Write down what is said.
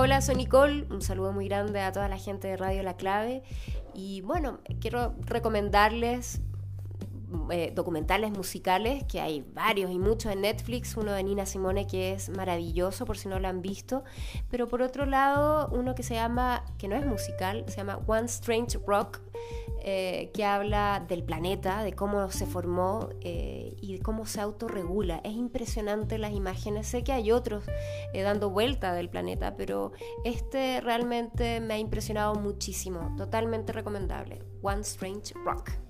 Hola, soy Nicole, un saludo muy grande a toda la gente de Radio La Clave. Y bueno, quiero recomendarles eh, documentales musicales, que hay varios y muchos en Netflix, uno de Nina Simone que es maravilloso por si no lo han visto, pero por otro lado uno que se llama, que no es musical, se llama One Strange Rock, eh, que habla del planeta, de cómo se formó eh, y cómo se autorregula. Es impresionante las imágenes, sé que hay otros dando vuelta del planeta, pero este realmente me ha impresionado muchísimo, totalmente recomendable, One Strange Rock.